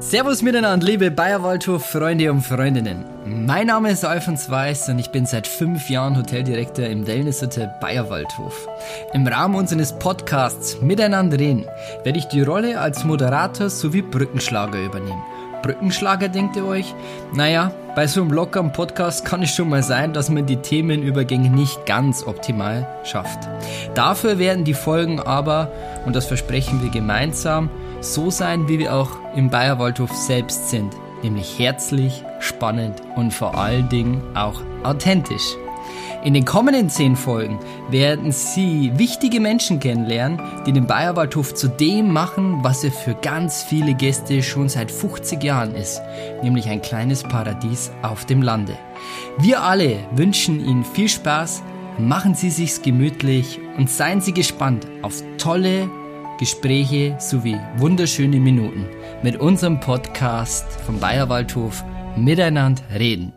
Servus miteinander, liebe Bayerwaldhof-Freunde und Freundinnen. Mein Name ist Alfons Weiß und ich bin seit fünf Jahren Hoteldirektor im Wellnesshotel Bayerwaldhof. Im Rahmen unseres Podcasts Miteinander reden werde ich die Rolle als Moderator sowie Brückenschlager übernehmen. Brückenschlager, denkt ihr euch? Naja, bei so einem lockeren Podcast kann es schon mal sein, dass man die Themenübergänge nicht ganz optimal schafft. Dafür werden die Folgen aber, und das versprechen wir gemeinsam, so sein, wie wir auch im Bayerwaldhof selbst sind, nämlich herzlich, spannend und vor allen Dingen auch authentisch. In den kommenden zehn Folgen werden Sie wichtige Menschen kennenlernen, die den Bayerwaldhof zu dem machen, was er für ganz viele Gäste schon seit 50 Jahren ist, nämlich ein kleines Paradies auf dem Lande. Wir alle wünschen Ihnen viel Spaß, machen Sie sich's gemütlich und seien Sie gespannt auf tolle Gespräche sowie wunderschöne Minuten mit unserem Podcast vom Bayerwaldhof Miteinander reden.